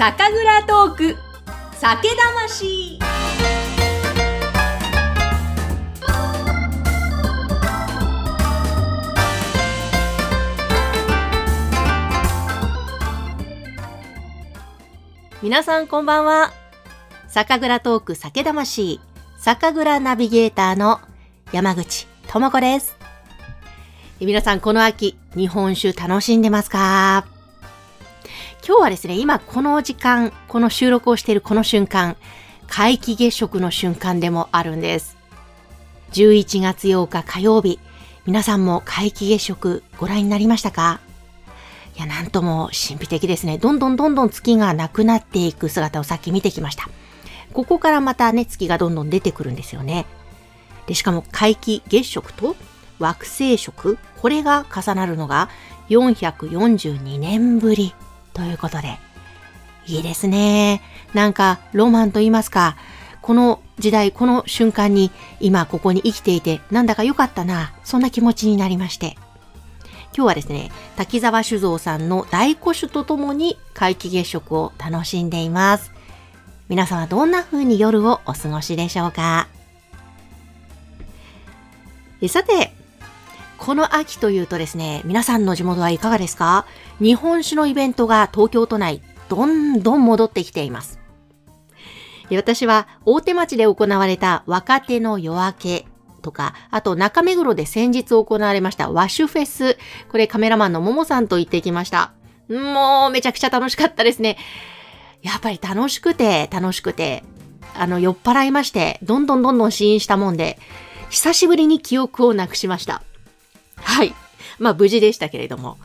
酒蔵トーク。酒魂。皆さんこんばんは。酒蔵トーク酒魂。酒蔵ナビゲーターの山口智子です。皆さんこの秋日本酒楽しんでますか？今日はですね、今この時間、この収録をしているこの瞬間、皆既月食の瞬間でもあるんです。11月8日火曜日、皆さんも皆既月食ご覧になりましたかいや、なんとも神秘的ですね。どんどんどんどん月がなくなっていく姿をさっき見てきました。ここからまたね、月がどんどん出てくるんですよね。で、しかも皆既月食と惑星食、これが重なるのが442年ぶりということで、いいですね。なんか、ロマンと言いますか、この時代、この瞬間に、今ここに生きていて、なんだか良かったな、そんな気持ちになりまして。今日はですね、滝沢酒造さんの大古酒とともに皆既月食を楽しんでいます。皆さんはどんな風に夜をお過ごしでしょうかさて、この秋というとですね、皆さんの地元はいかがですか？日本酒のイベントが東京都内、どんどん戻ってきています。私は大手町で行われた若手の夜明けとか、あと中目黒で先日行われましたワッシュフェス。これカメラマンのももさんと行ってきました。もうめちゃくちゃ楽しかったですね。やっぱり楽しくて楽しくて、あの酔っ払いまして、どんどんどんどん死因したもんで、久しぶりに記憶をなくしました。はい。まあ無事でしたけれども、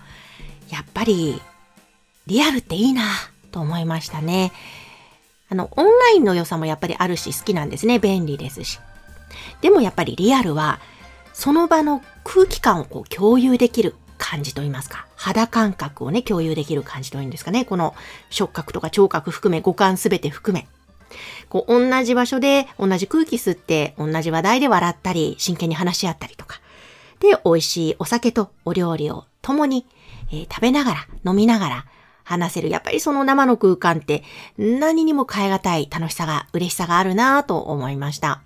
やっぱりリアルっていいなと思いましたね。あの、オンラインの良さもやっぱりあるし好きなんですね。便利ですし。でもやっぱりリアルは、その場の空気感をこう共有できる感じといいますか、肌感覚をね、共有できる感じというんですかね。この触覚とか聴覚含め、五感すべて含め。こう、同じ場所で同じ空気吸って、同じ話題で笑ったり、真剣に話し合ったりとか。で、美味しいお酒とお料理を共に、えー、食べながら、飲みながら話せる。やっぱりその生の空間って何にも変え難い楽しさが、嬉しさがあるなと思いました。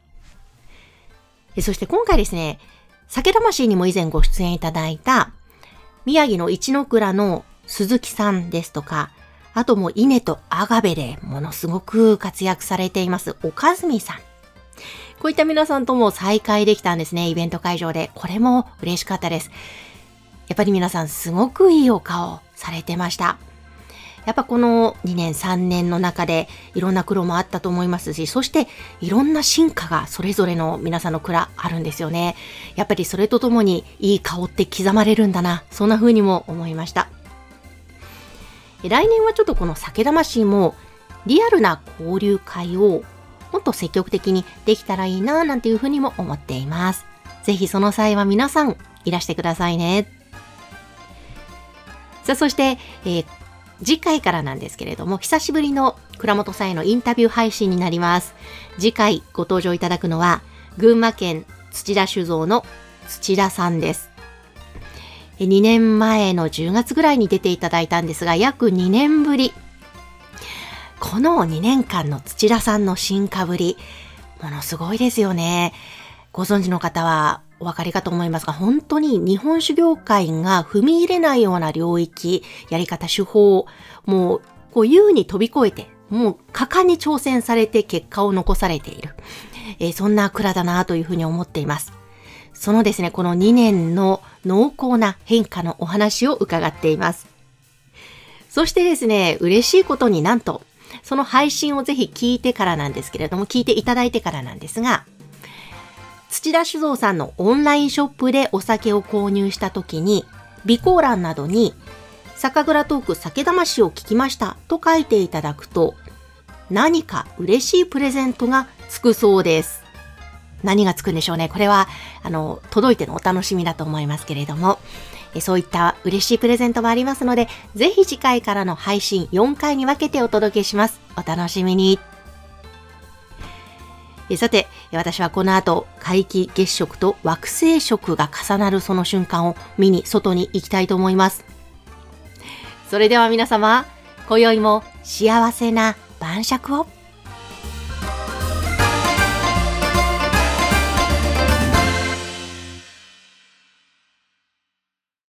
そして今回ですね、酒魂にも以前ご出演いただいた、宮城の一ノ倉の鈴木さんですとか、あとも稲とアガベでものすごく活躍されています、おかずみさん。こういった皆さんとも再会できたんですね、イベント会場で。これも嬉しかったです。やっぱり皆さんすごくいいお顔されてました。やっぱこの2年3年の中でいろんな苦労もあったと思いますし、そしていろんな進化がそれぞれの皆さんの蔵あるんですよね。やっぱりそれとともにいい顔って刻まれるんだな、そんな風にも思いました。来年はちょっとこの酒魂もリアルな交流会をもっと積極的にできたらいいなぁなんていうふうにも思っています。ぜひその際は皆さんいらしてくださいね。さあ、そして、えー、次回からなんですけれども、久しぶりの倉本さんへのインタビュー配信になります。次回ご登場いただくのは、群馬県土田酒造の土田さんです。2年前の10月ぐらいに出ていただいたんですが、約2年ぶりこの2年間の土田さんの進化ぶり、ものすごいですよね。ご存知の方はお分かりかと思いますが、本当に日本酒業界が踏み入れないような領域、やり方、手法、もう、こう優に飛び越えて、もう果敢に挑戦されて結果を残されている。えー、そんな蔵だなというふうに思っています。そのですね、この2年の濃厚な変化のお話を伺っています。そしてですね、嬉しいことになんと、その配信をぜひ聞いてからなんですけれども、聞いていただいてからなんですが、土田酒造さんのオンラインショップでお酒を購入した時に、備考欄などに、酒蔵トーク酒魂を聞きましたと書いていただくと、何か嬉しいプレゼントがつくそうです。何がつくんでしょうね。これは、あの、届いてのお楽しみだと思いますけれども、そういった嬉しいプレゼントもありますので、ぜひ次回からの配信4回に分けてお届けします。お楽しみに。さて、私はこの後、皆既月食と惑星食が重なるその瞬間を見に外に行きたいと思います。それでは皆様、今宵も幸せな晩酌を。